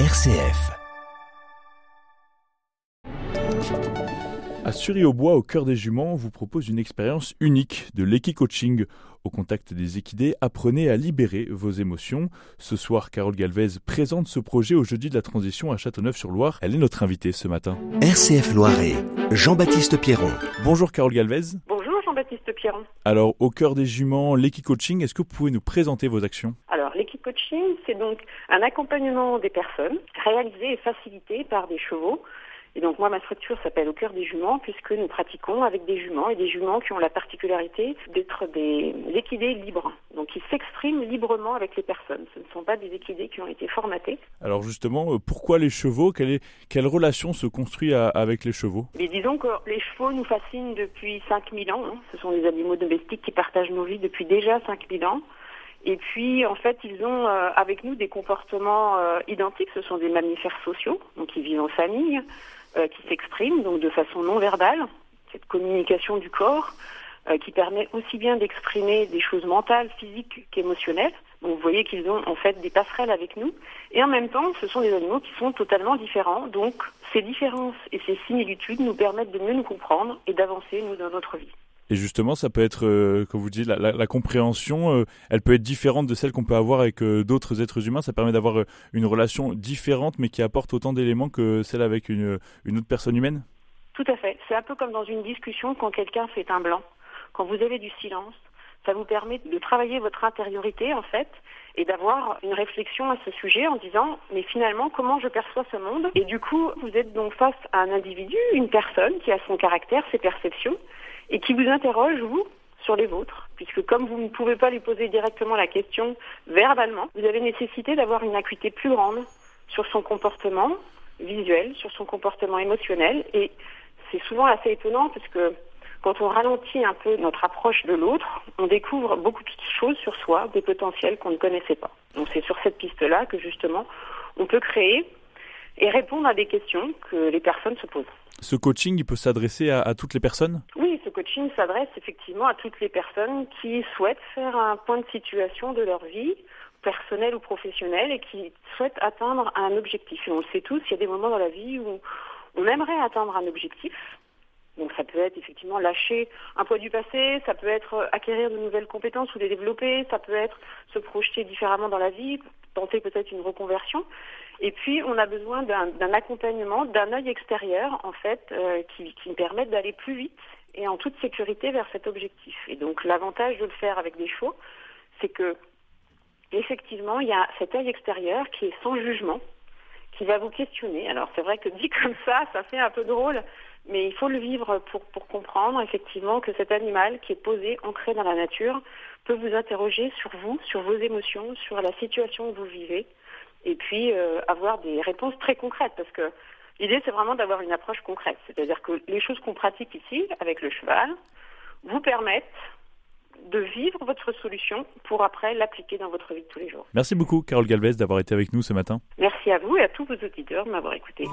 RCF. À Sury-au-Bois, au cœur des juments, on vous propose une expérience unique de l'équi-coaching. Au contact des équidés, apprenez à libérer vos émotions. Ce soir, Carole Galvez présente ce projet au jeudi de la transition à Châteauneuf-sur-Loire. Elle est notre invitée ce matin. RCF Loiret, Jean-Baptiste Pierron. Bonjour Carole Galvez. Bonjour Jean-Baptiste Pierron. Alors, au cœur des juments, l'équi-coaching, est-ce que vous pouvez nous présenter vos actions? Alors, l'équi-coaching, c'est donc un accompagnement des personnes réalisé et facilité par des chevaux et donc moi, ma structure s'appelle Au cœur des juments, puisque nous pratiquons avec des juments et des juments qui ont la particularité d'être des équidés libres. Donc ils s'expriment librement avec les personnes. Ce ne sont pas des équidés qui ont été formatés. Alors justement, euh, pourquoi les chevaux? Quelle, est, quelle relation se construit avec les chevaux? Mais Disons que les chevaux nous fascinent depuis 5000 ans. Hein. Ce sont des animaux domestiques qui partagent nos vies depuis déjà 5000 ans. Et puis, en fait, ils ont euh, avec nous des comportements euh, identiques. Ce sont des mammifères sociaux, donc ils vivent en famille. Euh, qui s'exprime donc de façon non verbale, cette communication du corps qui permet aussi bien d'exprimer des choses mentales, physiques qu'émotionnelles. Donc vous voyez qu'ils ont en fait des passerelles avec nous et en même temps ce sont des animaux qui sont totalement différents. Donc ces différences et ces similitudes nous permettent de mieux nous comprendre et d'avancer nous dans notre vie. Et justement, ça peut être, euh, comme vous dites, la, compréhension, euh, elle peut être différente de celle qu'on peut avoir avec euh, d'autres êtres humains. Ça permet d'avoir une relation différente, mais qui apporte autant d'éléments que celle avec une, une autre personne humaine Tout à fait. C'est un peu comme dans une discussion quand quelqu'un fait un blanc. Quand vous avez du silence, ça vous permet de travailler votre intériorité, en fait, et d'avoir une réflexion à ce sujet en disant, mais finalement, comment je perçois ce monde? Et du coup, vous êtes donc face à un individu, une personne qui a son caractère, ses perceptions, et qui vous interroge, vous, sur les vôtres, puisque comme vous ne pouvez pas lui poser directement la question verbalement, vous avez nécessité d'avoir une acuité plus grande sur son comportement visuel, sur son comportement émotionnel, et c'est souvent assez étonnant parce que quand on ralentit un peu notre approche de l'autre, on découvre beaucoup de choses sur soi, des potentiels qu'on ne connaissait pas. Donc c'est sur cette piste-là que justement on peut créer et répondre à des questions que les personnes se posent. Ce coaching, il peut s'adresser à, toutes les personnes? Coaching s'adresse effectivement à toutes les personnes qui souhaitent faire un point de situation de leur vie, personnelle ou professionnelle, et qui souhaitent atteindre un objectif. Et on le sait tous, il y a des moments dans la vie où on aimerait atteindre un objectif. Donc ça peut être effectivement lâcher un poids du passé, ça peut être acquérir de nouvelles compétences ou les développer, ça peut être se projeter différemment dans la vie, tenter peut-être une reconversion. Et puis, on a besoin d'un accompagnement, d'un œil extérieur, en fait, euh, qui, qui me permette d'aller plus vite et en toute sécurité vers cet objectif. Et donc, l'avantage de le faire avec des chevaux, c'est que, effectivement, il y a cet œil extérieur qui est sans jugement, qui va vous questionner. Alors, c'est vrai que dit comme ça, ça fait un peu drôle, mais il faut le vivre pour, pour comprendre, effectivement, que cet animal qui est posé, ancré dans la nature, peut vous interroger sur vous, sur vos émotions, sur la situation que vous vivez et puis euh, avoir des réponses très concrètes parce que l'idée c'est vraiment d'avoir une approche concrète, c'est-à-dire que les choses qu'on pratique ici avec le cheval vous permettent de vivre votre solution pour après l'appliquer dans votre vie de tous les jours. Merci beaucoup Carole Galvez d'avoir été avec nous ce matin. Merci à vous et à tous vos auditeurs de m'avoir écouté.